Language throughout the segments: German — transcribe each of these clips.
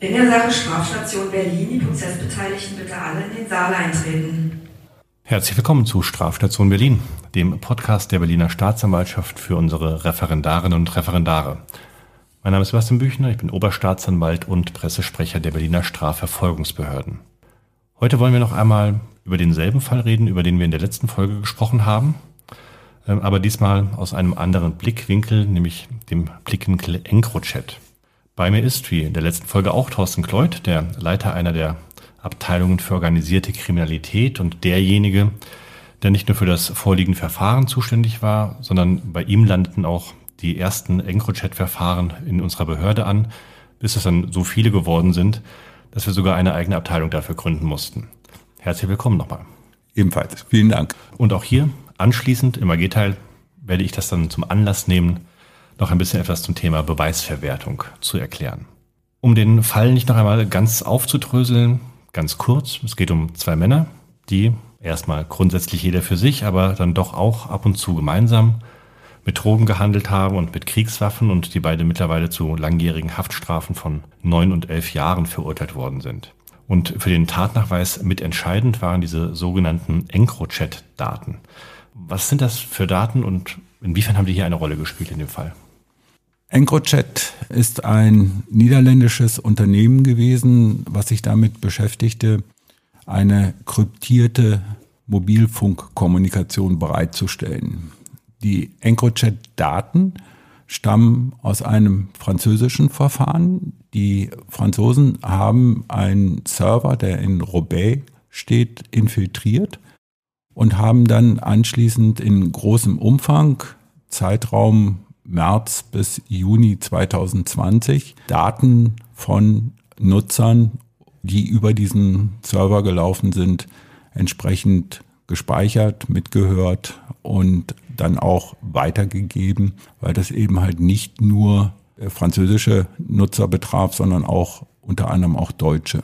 In der Sache Strafstation Berlin, die Prozessbeteiligten bitte alle in den Saal eintreten. Herzlich willkommen zu Strafstation Berlin, dem Podcast der Berliner Staatsanwaltschaft für unsere Referendarinnen und Referendare. Mein Name ist Sebastian Büchner, ich bin Oberstaatsanwalt und Pressesprecher der Berliner Strafverfolgungsbehörden. Heute wollen wir noch einmal über denselben Fall reden, über den wir in der letzten Folge gesprochen haben, ähm, aber diesmal aus einem anderen Blickwinkel, nämlich dem Blickwinkel EncroChat. Bei mir ist, wie in der letzten Folge auch, Thorsten Kleut, der Leiter einer der Abteilungen für organisierte Kriminalität und derjenige, der nicht nur für das vorliegende Verfahren zuständig war, sondern bei ihm landeten auch die ersten EncroChat-Verfahren in unserer Behörde an, bis es dann so viele geworden sind, dass wir sogar eine eigene Abteilung dafür gründen mussten. Herzlich willkommen nochmal. Ebenfalls. Vielen Dank. Und auch hier anschließend im AG-Teil werde ich das dann zum Anlass nehmen, noch ein bisschen etwas zum Thema Beweisverwertung zu erklären. Um den Fall nicht noch einmal ganz aufzudröseln, ganz kurz, es geht um zwei Männer, die erstmal grundsätzlich jeder für sich, aber dann doch auch ab und zu gemeinsam mit Drogen gehandelt haben und mit Kriegswaffen und die beide mittlerweile zu langjährigen Haftstrafen von neun und elf Jahren verurteilt worden sind. Und für den Tatnachweis mitentscheidend waren diese sogenannten EncroChat-Daten. Was sind das für Daten und inwiefern haben die hier eine Rolle gespielt in dem Fall? EncroChat ist ein niederländisches Unternehmen gewesen, was sich damit beschäftigte, eine kryptierte Mobilfunkkommunikation bereitzustellen. Die EncroChat-Daten stammen aus einem französischen Verfahren. Die Franzosen haben einen Server, der in Roubaix steht, infiltriert und haben dann anschließend in großem Umfang, Zeitraum März bis Juni 2020 Daten von Nutzern, die über diesen Server gelaufen sind, entsprechend gespeichert, mitgehört und dann auch weitergegeben, weil das eben halt nicht nur französische Nutzer betraf, sondern auch unter anderem auch Deutsche.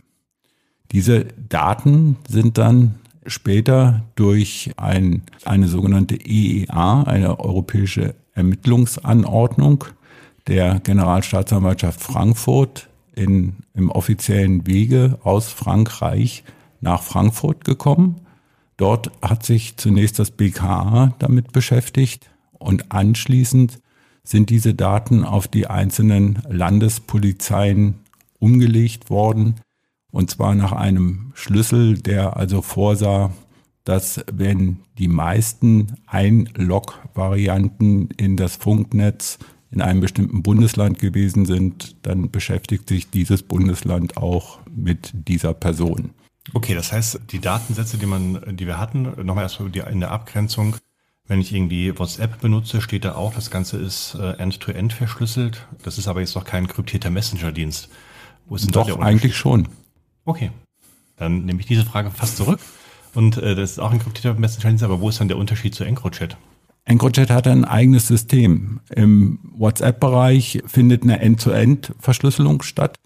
Diese Daten sind dann später durch ein, eine sogenannte EEA, eine europäische Ermittlungsanordnung der Generalstaatsanwaltschaft Frankfurt in, im offiziellen Wege aus Frankreich nach Frankfurt gekommen. Dort hat sich zunächst das BKA damit beschäftigt und anschließend sind diese Daten auf die einzelnen Landespolizeien umgelegt worden. Und zwar nach einem Schlüssel, der also vorsah, dass wenn die meisten Einlog-Varianten in das Funknetz in einem bestimmten Bundesland gewesen sind, dann beschäftigt sich dieses Bundesland auch mit dieser Person. Okay, das heißt, die Datensätze, die man, die wir hatten, nochmal erstmal in der Abgrenzung, wenn ich irgendwie WhatsApp benutze, steht da auch, das Ganze ist äh, end-to-end -end verschlüsselt. Das ist aber jetzt noch kein kryptierter Messenger-Dienst. Wo ist denn Doch, eigentlich schon. Okay. Dann nehme ich diese Frage fast zurück. Und äh, das ist auch ein kryptierter Messenger-Dienst, aber wo ist dann der Unterschied zu EncroChat? EncroChat hat ein eigenes System. Im WhatsApp-Bereich findet eine End-to-End-Verschlüsselung statt.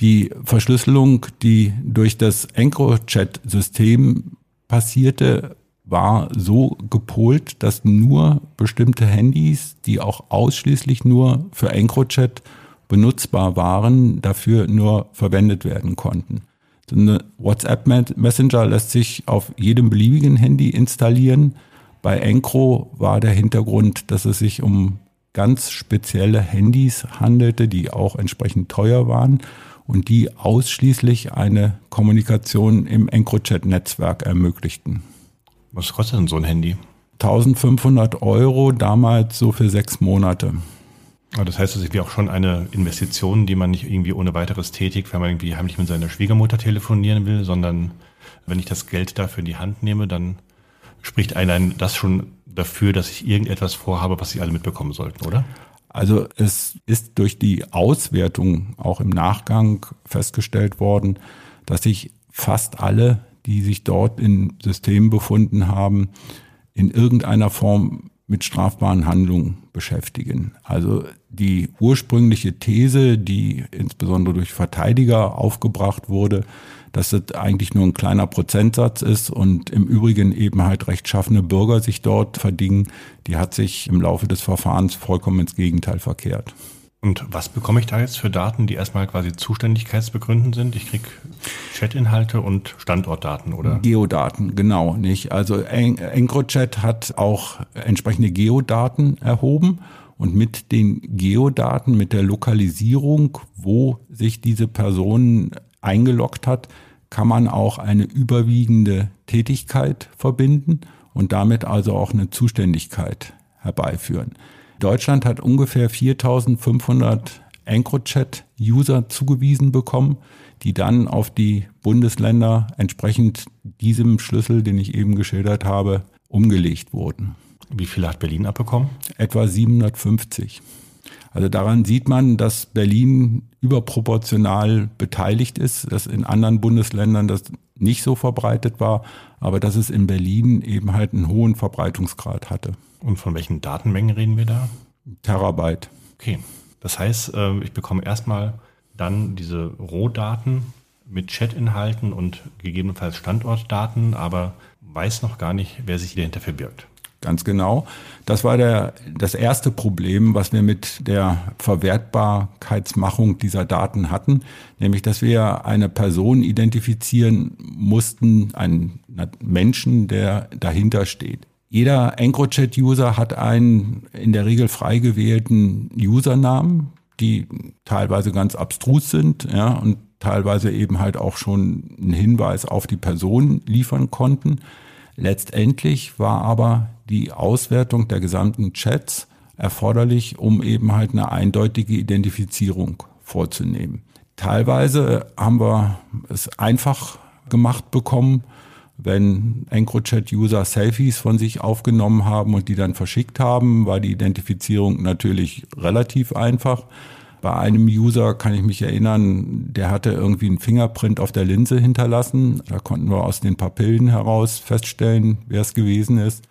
Die Verschlüsselung, die durch das EncroChat-System passierte, war so gepolt, dass nur bestimmte Handys, die auch ausschließlich nur für EncroChat benutzbar waren, dafür nur verwendet werden konnten. So eine WhatsApp Messenger lässt sich auf jedem beliebigen Handy installieren. Bei Encro war der Hintergrund, dass es sich um ganz spezielle Handys handelte, die auch entsprechend teuer waren und die ausschließlich eine Kommunikation im EncroChat-Netzwerk ermöglichten. Was kostet denn so ein Handy? 1500 Euro, damals so für sechs Monate. Das heißt, es ist auch schon eine Investition, die man nicht irgendwie ohne weiteres tätigt, wenn man irgendwie heimlich mit seiner Schwiegermutter telefonieren will, sondern wenn ich das Geld dafür in die Hand nehme, dann spricht allein das schon dafür, dass ich irgendetwas vorhabe, was Sie alle mitbekommen sollten, oder? Also es ist durch die Auswertung auch im Nachgang festgestellt worden, dass sich fast alle, die sich dort im System befunden haben, in irgendeiner Form mit strafbaren Handlungen beschäftigen. Also die ursprüngliche These, die insbesondere durch Verteidiger aufgebracht wurde, dass es eigentlich nur ein kleiner Prozentsatz ist und im Übrigen eben halt rechtschaffene Bürger sich dort verdingen, die hat sich im Laufe des Verfahrens vollkommen ins Gegenteil verkehrt. Und was bekomme ich da jetzt für Daten, die erstmal quasi zuständigkeitsbegründend sind? Ich kriege Chatinhalte und Standortdaten, oder? Geodaten, genau, nicht. Also EncroChat hat auch entsprechende Geodaten erhoben und mit den Geodaten, mit der Lokalisierung, wo sich diese Person eingeloggt hat, kann man auch eine überwiegende Tätigkeit verbinden und damit also auch eine Zuständigkeit herbeiführen. Deutschland hat ungefähr 4500 EncroChat-User zugewiesen bekommen, die dann auf die Bundesländer entsprechend diesem Schlüssel, den ich eben geschildert habe, umgelegt wurden. Wie viele hat Berlin abbekommen? Etwa 750. Also daran sieht man, dass Berlin überproportional beteiligt ist, dass in anderen Bundesländern das nicht so verbreitet war, aber dass es in Berlin eben halt einen hohen Verbreitungsgrad hatte. Und von welchen Datenmengen reden wir da? Terabyte. Okay. Das heißt, äh, ich bekomme erstmal dann diese Rohdaten mit Chatinhalten und gegebenenfalls Standortdaten, aber weiß noch gar nicht, wer sich dahinter verbirgt. Ganz genau. Das war der, das erste Problem, was wir mit der Verwertbarkeitsmachung dieser Daten hatten, nämlich dass wir eine Person identifizieren mussten, einen Menschen, der dahinter steht. Jeder EncroChat-User hat einen in der Regel frei gewählten Usernamen, die teilweise ganz abstrus sind, ja, und teilweise eben halt auch schon einen Hinweis auf die Person liefern konnten. Letztendlich war aber die Auswertung der gesamten Chats erforderlich, um eben halt eine eindeutige Identifizierung vorzunehmen. Teilweise haben wir es einfach gemacht bekommen, wenn EncroChat-User Selfies von sich aufgenommen haben und die dann verschickt haben, war die Identifizierung natürlich relativ einfach. Bei einem User kann ich mich erinnern, der hatte irgendwie einen Fingerprint auf der Linse hinterlassen. Da konnten wir aus den Papillen heraus feststellen, wer es gewesen ist.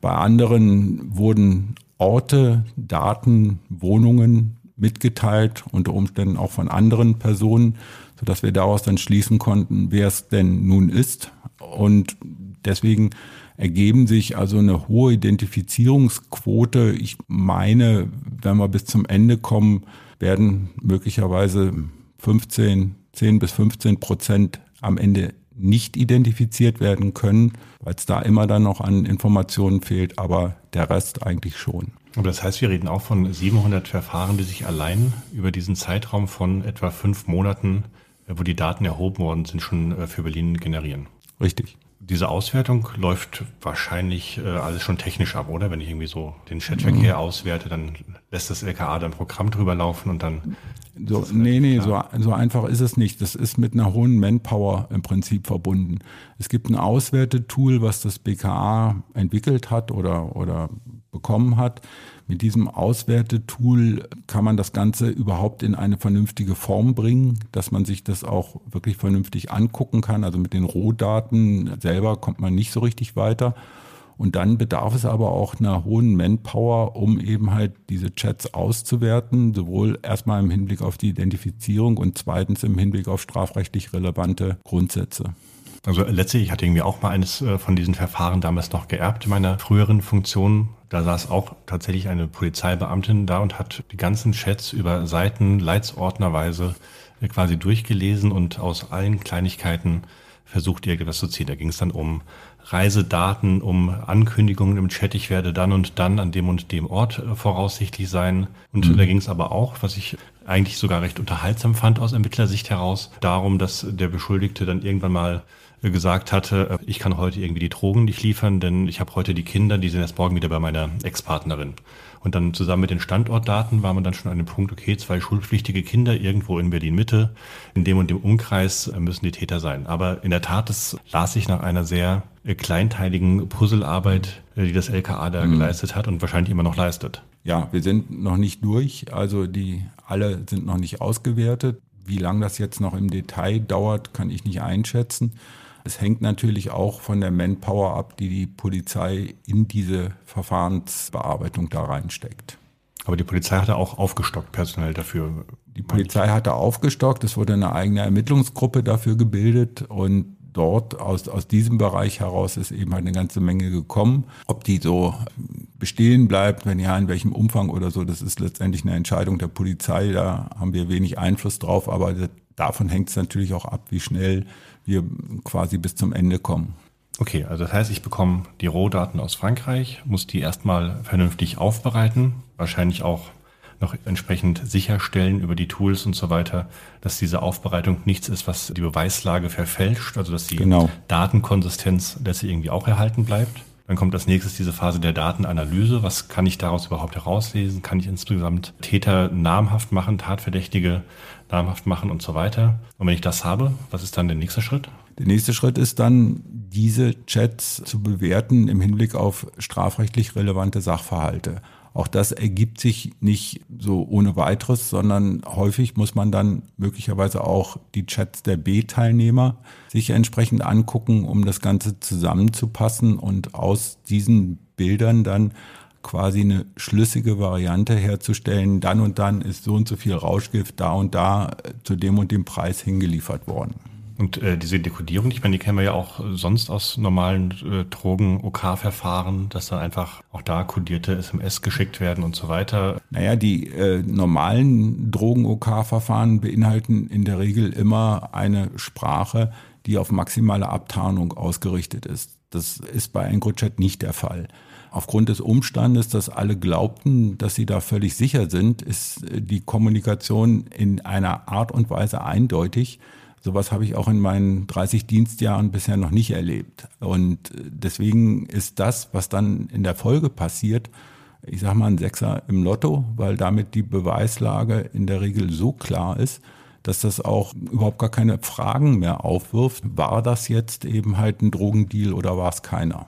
Bei anderen wurden Orte, Daten, Wohnungen mitgeteilt, unter Umständen auch von anderen Personen, sodass wir daraus dann schließen konnten, wer es denn nun ist. Und deswegen ergeben sich also eine hohe Identifizierungsquote. Ich meine, wenn wir bis zum Ende kommen, werden möglicherweise 15, 10 bis 15 Prozent am Ende nicht identifiziert werden können, weil es da immer dann noch an Informationen fehlt, aber der Rest eigentlich schon. Aber das heißt, wir reden auch von 700 Verfahren, die sich allein über diesen Zeitraum von etwa fünf Monaten, wo die Daten erhoben worden sind, schon äh, für Berlin generieren. Richtig. Diese Auswertung läuft wahrscheinlich äh, alles schon technisch ab, oder? Wenn ich irgendwie so den Chatverkehr mhm. auswerte, dann lässt das LKA dann Programm drüber laufen und dann. So, nee, nee, so, so einfach ist es nicht. Das ist mit einer hohen Manpower im Prinzip verbunden. Es gibt ein Auswertetool, was das BKA entwickelt hat oder, oder bekommen hat. Mit diesem Auswertetool kann man das Ganze überhaupt in eine vernünftige Form bringen, dass man sich das auch wirklich vernünftig angucken kann. Also mit den Rohdaten selber kommt man nicht so richtig weiter. Und dann bedarf es aber auch einer hohen Manpower, um eben halt diese Chats auszuwerten, sowohl erstmal im Hinblick auf die Identifizierung und zweitens im Hinblick auf strafrechtlich relevante Grundsätze. Also letztlich, ich hatte irgendwie auch mal eines äh, von diesen Verfahren damals noch geerbt in meiner früheren Funktion. Da saß auch tatsächlich eine Polizeibeamtin da und hat die ganzen Chats über Seiten leitsordnerweise äh, quasi durchgelesen und aus allen Kleinigkeiten versucht, irgendwas zu ziehen. Da ging es dann um Reisedaten, um Ankündigungen im Chat, ich werde dann und dann an dem und dem Ort äh, voraussichtlich sein. Und mhm. da ging es aber auch, was ich eigentlich sogar recht unterhaltsam fand aus Ermittlersicht heraus, darum, dass der Beschuldigte dann irgendwann mal gesagt hatte, äh, ich kann heute irgendwie die Drogen nicht liefern, denn ich habe heute die Kinder, die sind erst morgen wieder bei meiner Ex-Partnerin. Und dann zusammen mit den Standortdaten war man dann schon an dem Punkt, okay, zwei schulpflichtige Kinder irgendwo in Berlin-Mitte, in dem und dem Umkreis äh, müssen die Täter sein. Aber in der Tat, das las sich nach einer sehr äh, kleinteiligen Puzzlearbeit, die das LKA da mhm. geleistet hat und wahrscheinlich immer noch leistet. Ja, wir sind noch nicht durch, also die alle sind noch nicht ausgewertet. Wie lange das jetzt noch im Detail dauert, kann ich nicht einschätzen. Es hängt natürlich auch von der Manpower ab, die die Polizei in diese Verfahrensbearbeitung da reinsteckt. Aber die Polizei hatte auch aufgestockt personell dafür. Die Polizei hatte aufgestockt, es wurde eine eigene Ermittlungsgruppe dafür gebildet und dort aus, aus diesem Bereich heraus ist eben halt eine ganze Menge gekommen. Ob die so bestehen bleibt, wenn ja, in welchem Umfang oder so, das ist letztendlich eine Entscheidung der Polizei, da haben wir wenig Einfluss drauf, aber davon hängt es natürlich auch ab, wie schnell wir quasi bis zum Ende kommen. Okay, also das heißt, ich bekomme die Rohdaten aus Frankreich, muss die erstmal vernünftig aufbereiten, wahrscheinlich auch noch entsprechend sicherstellen über die Tools und so weiter, dass diese Aufbereitung nichts ist, was die Beweislage verfälscht, also dass die genau. Datenkonsistenz letztlich irgendwie auch erhalten bleibt. Dann kommt als nächstes diese Phase der Datenanalyse. Was kann ich daraus überhaupt herauslesen? Kann ich insgesamt Täter namhaft machen, Tatverdächtige namhaft machen und so weiter? Und wenn ich das habe, was ist dann der nächste Schritt? Der nächste Schritt ist dann, diese Chats zu bewerten im Hinblick auf strafrechtlich relevante Sachverhalte. Auch das ergibt sich nicht so ohne weiteres, sondern häufig muss man dann möglicherweise auch die Chats der B-Teilnehmer sich entsprechend angucken, um das Ganze zusammenzupassen und aus diesen Bildern dann quasi eine schlüssige Variante herzustellen. Dann und dann ist so und so viel Rauschgift da und da zu dem und dem Preis hingeliefert worden. Und äh, diese Dekodierung, ich meine, die kennen wir ja auch sonst aus normalen äh, Drogen-OK-Verfahren, dass dann einfach auch da kodierte SMS geschickt werden und so weiter. Naja, die äh, normalen Drogen-OK-Verfahren beinhalten in der Regel immer eine Sprache, die auf maximale Abtarnung ausgerichtet ist. Das ist bei EncroChat nicht der Fall. Aufgrund des Umstandes, dass alle glaubten, dass sie da völlig sicher sind, ist äh, die Kommunikation in einer Art und Weise eindeutig, Sowas habe ich auch in meinen 30 Dienstjahren bisher noch nicht erlebt. Und deswegen ist das, was dann in der Folge passiert, ich sage mal ein Sechser im Lotto, weil damit die Beweislage in der Regel so klar ist, dass das auch überhaupt gar keine Fragen mehr aufwirft. War das jetzt eben halt ein Drogendeal oder war es keiner?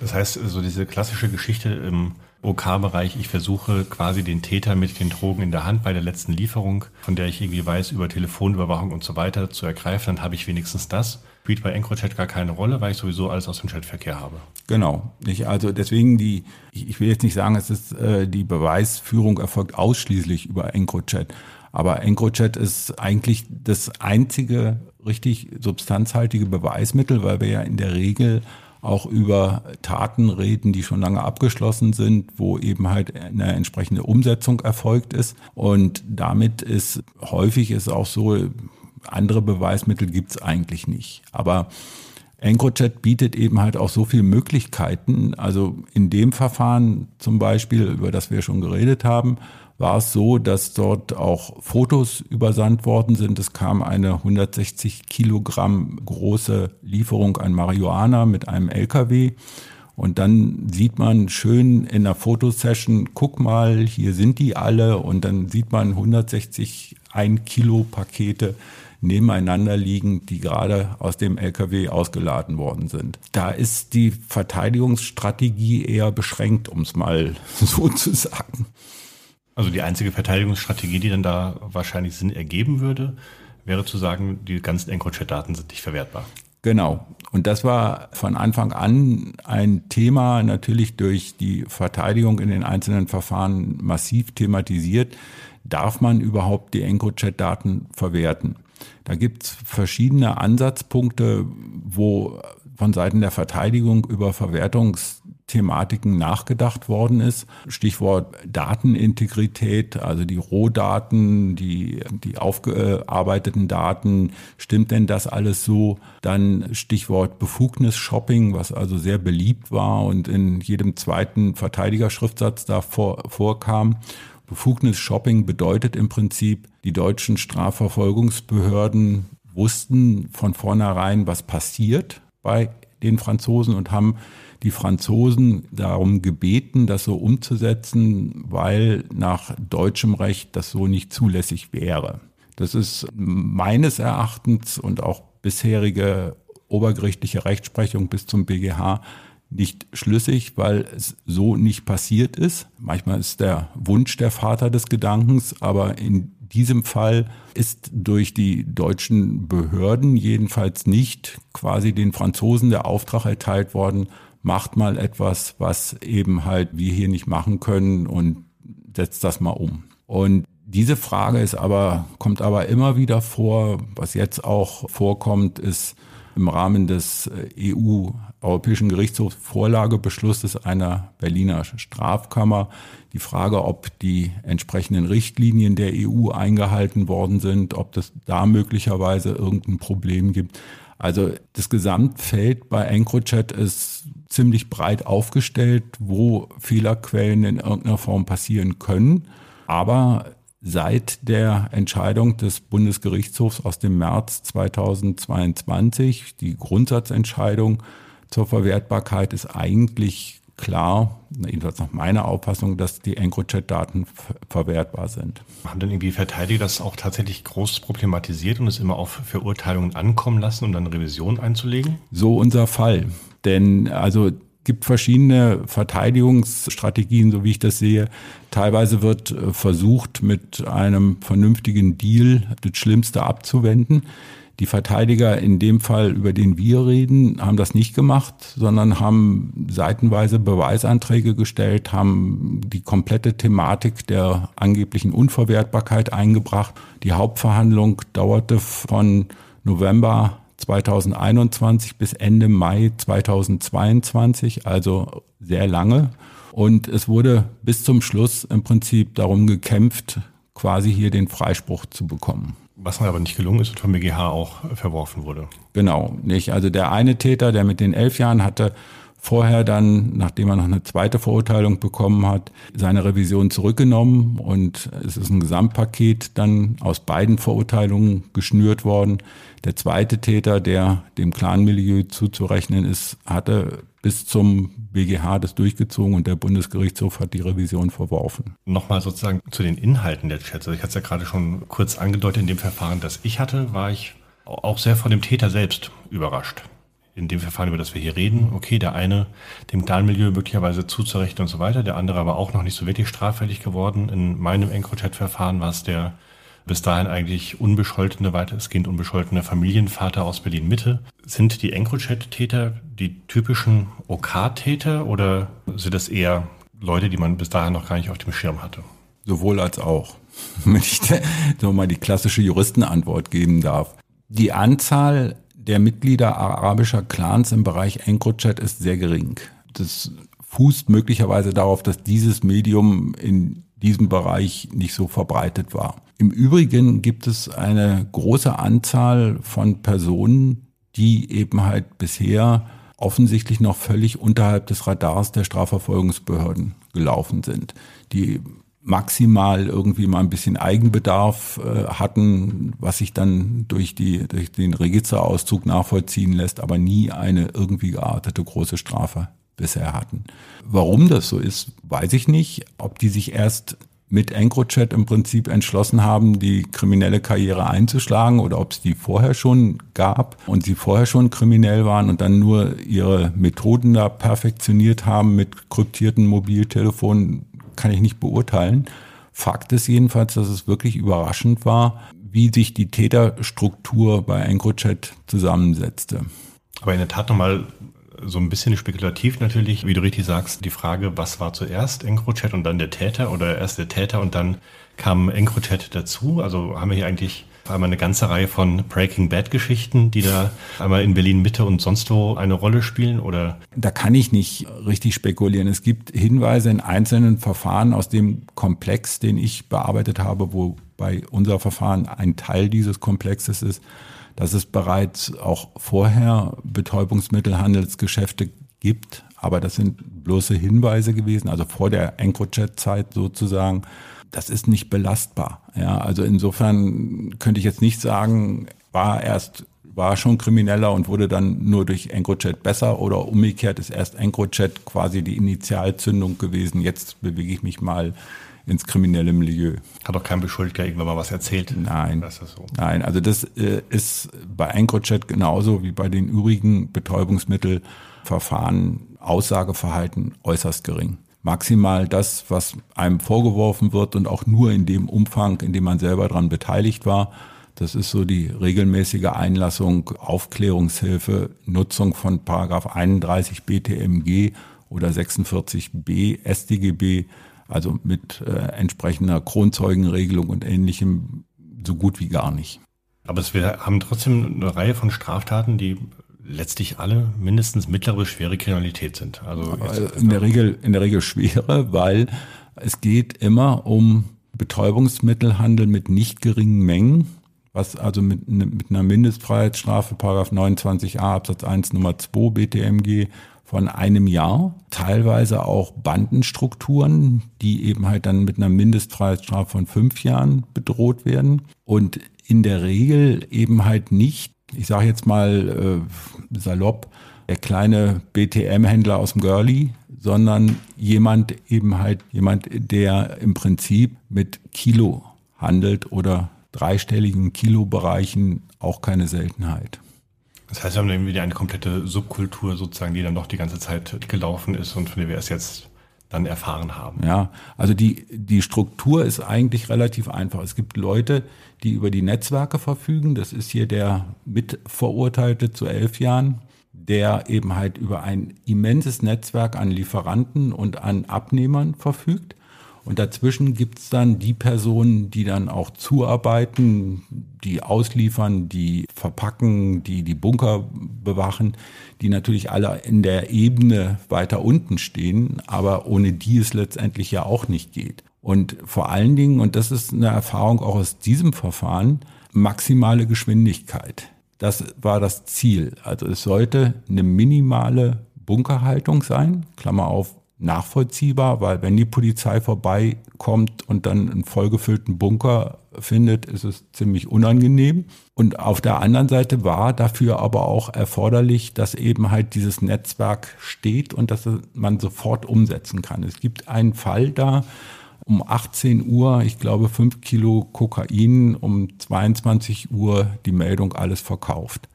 Das heißt, so diese klassische Geschichte im OK-Bereich, ich versuche quasi den Täter mit den Drogen in der Hand bei der letzten Lieferung, von der ich irgendwie weiß, über Telefonüberwachung und so weiter zu ergreifen, dann habe ich wenigstens das. Spielt bei EncroChat gar keine Rolle, weil ich sowieso alles aus dem Chatverkehr habe. Genau. Ich, also deswegen die, ich will jetzt nicht sagen, es ist äh, die Beweisführung erfolgt ausschließlich über EncroChat. Aber EncroChat ist eigentlich das einzige richtig substanzhaltige Beweismittel, weil wir ja in der Regel auch über Taten reden, die schon lange abgeschlossen sind, wo eben halt eine entsprechende Umsetzung erfolgt ist. Und damit ist häufig ist auch so, andere Beweismittel gibt's eigentlich nicht. Aber EncroChat bietet eben halt auch so viele Möglichkeiten. Also in dem Verfahren zum Beispiel, über das wir schon geredet haben, war es so, dass dort auch Fotos übersandt worden sind. Es kam eine 160 Kilogramm große Lieferung an Marihuana mit einem LKW. Und dann sieht man schön in der Fotosession, guck mal, hier sind die alle. Und dann sieht man 160 ein Kilo Pakete nebeneinander liegen, die gerade aus dem LKW ausgeladen worden sind. Da ist die Verteidigungsstrategie eher beschränkt, um es mal so zu sagen. Also die einzige Verteidigungsstrategie, die dann da wahrscheinlich Sinn ergeben würde, wäre zu sagen, die ganzen EncroChat-Daten sind nicht verwertbar. Genau. Und das war von Anfang an ein Thema, natürlich durch die Verteidigung in den einzelnen Verfahren massiv thematisiert. Darf man überhaupt die EncroChat-Daten verwerten? Da gibt es verschiedene Ansatzpunkte, wo von Seiten der Verteidigung über Verwertungsthematiken nachgedacht worden ist. Stichwort Datenintegrität, also die Rohdaten, die, die aufgearbeiteten Daten. Stimmt denn das alles so? Dann Stichwort Befugnis-Shopping, was also sehr beliebt war und in jedem zweiten Verteidigerschriftsatz da vor, vorkam. Befugnis-Shopping bedeutet im Prinzip, die deutschen Strafverfolgungsbehörden wussten von vornherein, was passiert bei den Franzosen und haben die Franzosen darum gebeten, das so umzusetzen, weil nach deutschem Recht das so nicht zulässig wäre. Das ist meines Erachtens und auch bisherige obergerichtliche Rechtsprechung bis zum BGH nicht schlüssig, weil es so nicht passiert ist. Manchmal ist der Wunsch der Vater des Gedankens, aber in diesem Fall ist durch die deutschen Behörden jedenfalls nicht quasi den Franzosen der Auftrag erteilt worden, macht mal etwas, was eben halt wir hier nicht machen können und setzt das mal um. Und diese Frage ist aber, kommt aber immer wieder vor. Was jetzt auch vorkommt, ist im Rahmen des äh, EU Europäischen Gerichtshofs Vorlagebeschlusses einer Berliner Strafkammer die Frage, ob die entsprechenden Richtlinien der EU eingehalten worden sind, ob es da möglicherweise irgendein Problem gibt. Also das Gesamtfeld bei EncroChat ist ziemlich breit aufgestellt, wo Fehlerquellen in irgendeiner Form passieren können. Aber seit der Entscheidung des Bundesgerichtshofs aus dem März 2022, die Grundsatzentscheidung zur Verwertbarkeit ist eigentlich klar, jedenfalls nach meiner Auffassung, dass die EncroChat-Daten verwertbar sind. Haben denn irgendwie Verteidiger das auch tatsächlich groß problematisiert und es immer auf Verurteilungen ankommen lassen, um dann Revision einzulegen? So unser Fall. Denn also gibt verschiedene Verteidigungsstrategien, so wie ich das sehe. Teilweise wird äh, versucht, mit einem vernünftigen Deal das Schlimmste abzuwenden. Die Verteidiger in dem Fall, über den wir reden, haben das nicht gemacht, sondern haben seitenweise Beweisanträge gestellt, haben die komplette Thematik der angeblichen Unverwertbarkeit eingebracht. Die Hauptverhandlung dauerte von November 2021 bis Ende Mai 2022, also sehr lange. Und es wurde bis zum Schluss im Prinzip darum gekämpft, quasi hier den Freispruch zu bekommen. Was mir aber nicht gelungen ist und vom BGH auch verworfen wurde. Genau, nicht. Also der eine Täter, der mit den elf Jahren hatte, vorher dann, nachdem er noch eine zweite Verurteilung bekommen hat, seine Revision zurückgenommen und es ist ein Gesamtpaket dann aus beiden Verurteilungen geschnürt worden. Der zweite Täter, der dem Clanmilieu zuzurechnen ist, hatte bis zum BGH das durchgezogen und der Bundesgerichtshof hat die Revision verworfen. Nochmal sozusagen zu den Inhalten der Chats. Also ich hatte es ja gerade schon kurz angedeutet, in dem Verfahren, das ich hatte, war ich auch sehr von dem Täter selbst überrascht in dem Verfahren, über das wir hier reden, okay, der eine dem Clanmilieu möglicherweise zuzurechnen und so weiter, der andere aber auch noch nicht so wirklich straffällig geworden. In meinem EncroChat-Verfahren war es der bis dahin eigentlich unbescholtene, weitestgehend unbescholtene Familienvater aus Berlin-Mitte. Sind die EncroChat-Täter die typischen OK-Täter oder sind das eher Leute, die man bis dahin noch gar nicht auf dem Schirm hatte? Sowohl als auch. Wenn ich so mal die klassische Juristenantwort geben darf. Die Anzahl der Mitglieder arabischer Clans im Bereich EncroChat ist sehr gering. Das fußt möglicherweise darauf, dass dieses Medium in diesem Bereich nicht so verbreitet war. Im Übrigen gibt es eine große Anzahl von Personen, die eben halt bisher offensichtlich noch völlig unterhalb des Radars der Strafverfolgungsbehörden gelaufen sind, die maximal irgendwie mal ein bisschen Eigenbedarf äh, hatten, was sich dann durch, die, durch den Registerauszug nachvollziehen lässt, aber nie eine irgendwie geartete große Strafe bisher hatten. Warum das so ist, weiß ich nicht. Ob die sich erst mit EncroChat im Prinzip entschlossen haben, die kriminelle Karriere einzuschlagen oder ob es die vorher schon gab und sie vorher schon kriminell waren und dann nur ihre Methoden da perfektioniert haben mit kryptierten Mobiltelefonen, kann ich nicht beurteilen. Fakt ist jedenfalls, dass es wirklich überraschend war, wie sich die Täterstruktur bei EncroChat zusammensetzte. Aber in der Tat nochmal so ein bisschen spekulativ natürlich, wie du richtig sagst, die Frage, was war zuerst EncroChat und dann der Täter oder erst der Täter und dann kam EncroChat dazu? Also haben wir hier eigentlich einmal eine ganze Reihe von Breaking Bad Geschichten, die da einmal in Berlin Mitte und sonst wo eine Rolle spielen oder? Da kann ich nicht richtig spekulieren. Es gibt Hinweise in einzelnen Verfahren aus dem Komplex, den ich bearbeitet habe, wobei unser Verfahren ein Teil dieses Komplexes ist, dass es bereits auch vorher Betäubungsmittelhandelsgeschäfte gibt, aber das sind bloße Hinweise gewesen, also vor der EncroChat-Zeit sozusagen das ist nicht belastbar. Ja, also insofern könnte ich jetzt nicht sagen, war erst war schon krimineller und wurde dann nur durch EncroChat besser oder umgekehrt ist erst EncroChat quasi die Initialzündung gewesen. Jetzt bewege ich mich mal ins kriminelle Milieu. Hat auch kein Beschuldigter irgendwann mal was erzählt? Nein. So. Nein, also das äh, ist bei EncroChat genauso wie bei den übrigen Betäubungsmittelverfahren Aussageverhalten äußerst gering maximal das, was einem vorgeworfen wird und auch nur in dem Umfang, in dem man selber daran beteiligt war. Das ist so die regelmäßige Einlassung, Aufklärungshilfe, Nutzung von Paragraph 31 BTMG oder 46b StGB, also mit äh, entsprechender Kronzeugenregelung und ähnlichem so gut wie gar nicht. Aber wir haben trotzdem eine Reihe von Straftaten, die letztlich alle mindestens mittlere schwere Kriminalität sind. Also in der Regel in der Regel schwere, weil es geht immer um Betäubungsmittelhandel mit nicht geringen Mengen, was also mit, ne, mit einer Mindestfreiheitsstrafe, Paragraph 29a Absatz 1 Nummer 2 BTMG von einem Jahr, teilweise auch Bandenstrukturen, die eben halt dann mit einer Mindestfreiheitsstrafe von fünf Jahren bedroht werden und in der Regel eben halt nicht, ich sage jetzt mal äh, salopp, der kleine BTM-Händler aus dem Girlie, sondern jemand eben halt, jemand, der im Prinzip mit Kilo handelt oder dreistelligen Kilobereichen auch keine Seltenheit. Das heißt, wir haben irgendwie eine komplette Subkultur sozusagen, die dann noch die ganze Zeit gelaufen ist und von der wir es jetzt dann erfahren haben. Ja, also die, die Struktur ist eigentlich relativ einfach. Es gibt Leute, die über die Netzwerke verfügen. Das ist hier der Mitverurteilte zu elf Jahren, der eben halt über ein immenses Netzwerk an Lieferanten und an Abnehmern verfügt. Und dazwischen gibt's dann die Personen, die dann auch zuarbeiten, die ausliefern, die verpacken, die die Bunker bewachen, die natürlich alle in der Ebene weiter unten stehen, aber ohne die es letztendlich ja auch nicht geht. Und vor allen Dingen, und das ist eine Erfahrung auch aus diesem Verfahren, maximale Geschwindigkeit. Das war das Ziel. Also es sollte eine minimale Bunkerhaltung sein, Klammer auf, nachvollziehbar, weil wenn die Polizei vorbeikommt und dann einen vollgefüllten Bunker findet, ist es ziemlich unangenehm. Und auf der anderen Seite war dafür aber auch erforderlich, dass eben halt dieses Netzwerk steht und dass man sofort umsetzen kann. Es gibt einen Fall da, um 18 Uhr, ich glaube, fünf Kilo Kokain, um 22 Uhr die Meldung alles verkauft.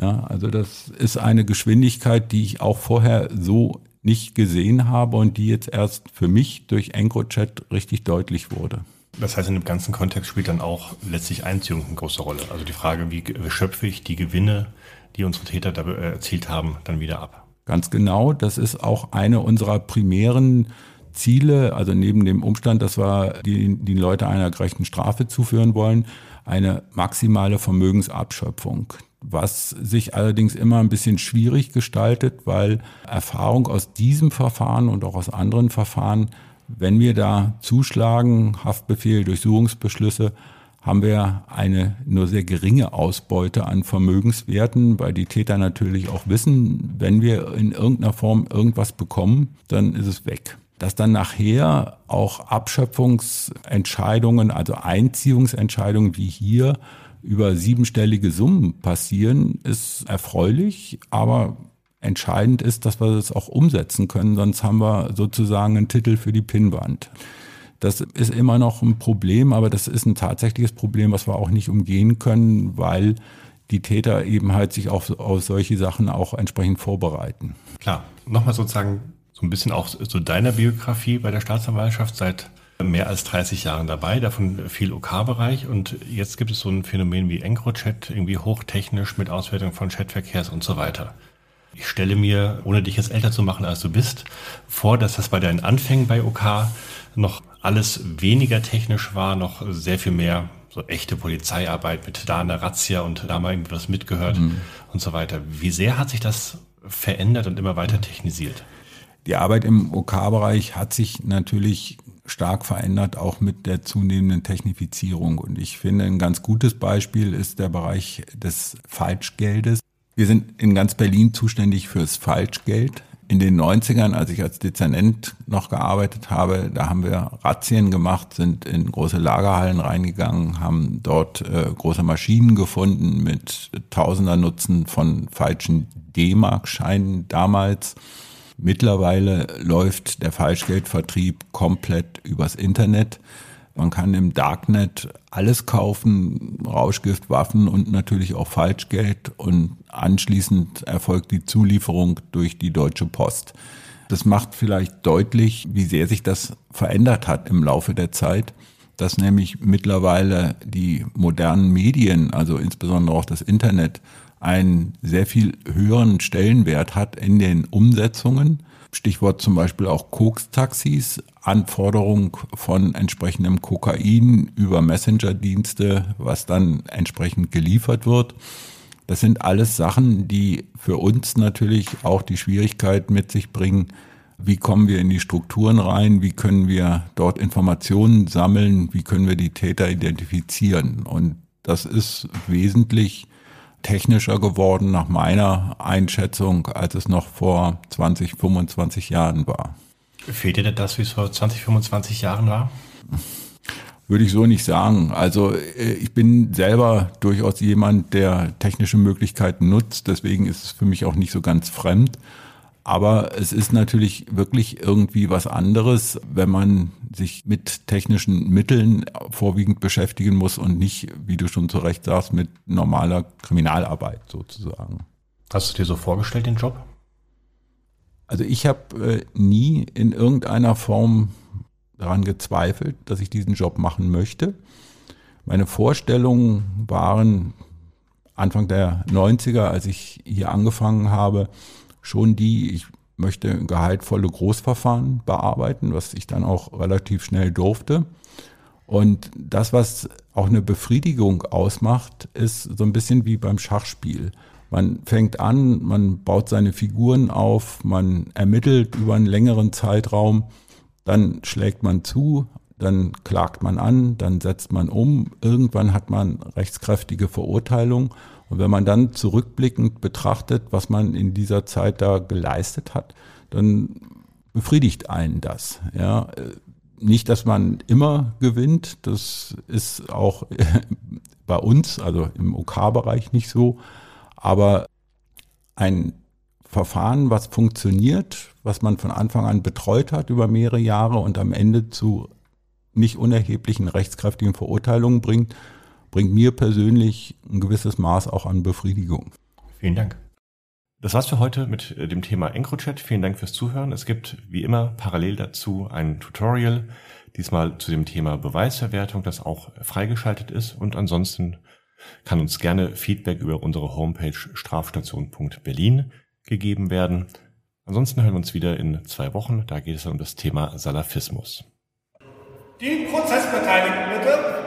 Ja, also das ist eine Geschwindigkeit, die ich auch vorher so nicht gesehen habe und die jetzt erst für mich durch EncroChat richtig deutlich wurde. Das heißt, in dem ganzen Kontext spielt dann auch letztlich Einziehung eine große Rolle. Also die Frage, wie schöpfe ich die Gewinne, die unsere Täter da erzielt haben, dann wieder ab. Ganz genau. Das ist auch eine unserer primären Ziele, also neben dem Umstand, dass wir die, die Leute einer gerechten Strafe zuführen wollen, eine maximale Vermögensabschöpfung was sich allerdings immer ein bisschen schwierig gestaltet, weil Erfahrung aus diesem Verfahren und auch aus anderen Verfahren, wenn wir da zuschlagen, Haftbefehl, Durchsuchungsbeschlüsse, haben wir eine nur sehr geringe Ausbeute an Vermögenswerten, weil die Täter natürlich auch wissen, wenn wir in irgendeiner Form irgendwas bekommen, dann ist es weg. Dass dann nachher auch Abschöpfungsentscheidungen, also Einziehungsentscheidungen wie hier über siebenstellige Summen passieren, ist erfreulich, aber entscheidend ist, dass wir das auch umsetzen können, sonst haben wir sozusagen einen Titel für die Pinnwand. Das ist immer noch ein Problem, aber das ist ein tatsächliches Problem, was wir auch nicht umgehen können, weil die Täter eben halt sich auf, auf solche Sachen auch entsprechend vorbereiten. Klar, nochmal sozusagen so ein bisschen auch zu deiner Biografie bei der Staatsanwaltschaft seit mehr als 30 Jahren dabei, davon viel OK-Bereich und jetzt gibt es so ein Phänomen wie EncroChat, irgendwie hochtechnisch mit Auswertung von Chatverkehrs und so weiter. Ich stelle mir, ohne dich jetzt älter zu machen, als du bist, vor, dass das bei deinen Anfängen bei OK noch alles weniger technisch war, noch sehr viel mehr so echte Polizeiarbeit mit da eine Razzia und da mal irgendwas mitgehört mhm. und so weiter. Wie sehr hat sich das verändert und immer weiter technisiert? Die Arbeit im OK-Bereich hat sich natürlich stark verändert, auch mit der zunehmenden Technifizierung. Und ich finde, ein ganz gutes Beispiel ist der Bereich des Falschgeldes. Wir sind in ganz Berlin zuständig fürs Falschgeld. In den 90ern, als ich als Dezernent noch gearbeitet habe, da haben wir Razzien gemacht, sind in große Lagerhallen reingegangen, haben dort äh, große Maschinen gefunden mit tausender Nutzen von falschen D-Mark-Scheinen damals Mittlerweile läuft der Falschgeldvertrieb komplett übers Internet. Man kann im Darknet alles kaufen, Rauschgift, Waffen und natürlich auch Falschgeld und anschließend erfolgt die Zulieferung durch die Deutsche Post. Das macht vielleicht deutlich, wie sehr sich das verändert hat im Laufe der Zeit, dass nämlich mittlerweile die modernen Medien, also insbesondere auch das Internet, einen sehr viel höheren Stellenwert hat in den Umsetzungen. Stichwort zum Beispiel auch Koks-Taxis, Anforderung von entsprechendem Kokain über Messenger-Dienste, was dann entsprechend geliefert wird. Das sind alles Sachen, die für uns natürlich auch die Schwierigkeit mit sich bringen, wie kommen wir in die Strukturen rein, wie können wir dort Informationen sammeln, wie können wir die Täter identifizieren. Und das ist wesentlich technischer geworden nach meiner Einschätzung, als es noch vor 20, 25 Jahren war. Fehlt dir das, wie es vor 20, 25 Jahren war? Würde ich so nicht sagen. Also äh, ich bin selber durchaus jemand, der technische Möglichkeiten nutzt. Deswegen ist es für mich auch nicht so ganz fremd. Aber es ist natürlich wirklich irgendwie was anderes, wenn man sich mit technischen Mitteln vorwiegend beschäftigen muss und nicht, wie du schon zu Recht sagst, mit normaler Kriminalarbeit sozusagen. Hast du dir so vorgestellt, den Job? Also ich habe äh, nie in irgendeiner Form daran gezweifelt, dass ich diesen Job machen möchte. Meine Vorstellungen waren Anfang der 90er, als ich hier angefangen habe, schon die, ich möchte gehaltvolle Großverfahren bearbeiten, was ich dann auch relativ schnell durfte. Und das, was auch eine Befriedigung ausmacht, ist so ein bisschen wie beim Schachspiel. Man fängt an, man baut seine Figuren auf, man ermittelt über einen längeren Zeitraum, dann schlägt man zu, dann klagt man an, dann setzt man um, irgendwann hat man rechtskräftige Verurteilung und wenn man dann zurückblickend betrachtet, was man in dieser Zeit da geleistet hat, dann befriedigt einen das. Ja, nicht, dass man immer gewinnt. Das ist auch bei uns, also im OK-Bereich nicht so. Aber ein Verfahren, was funktioniert, was man von Anfang an betreut hat über mehrere Jahre und am Ende zu nicht unerheblichen rechtskräftigen Verurteilungen bringt, bringt mir persönlich ein gewisses Maß auch an Befriedigung. Vielen Dank. Das war's für heute mit äh, dem Thema EncroChat. Vielen Dank fürs Zuhören. Es gibt wie immer parallel dazu ein Tutorial, diesmal zu dem Thema Beweisverwertung, das auch freigeschaltet ist. Und ansonsten kann uns gerne Feedback über unsere Homepage strafstation.berlin gegeben werden. Ansonsten hören wir uns wieder in zwei Wochen. Da geht es dann um das Thema Salafismus. Die Prozessbeteiligten bitte.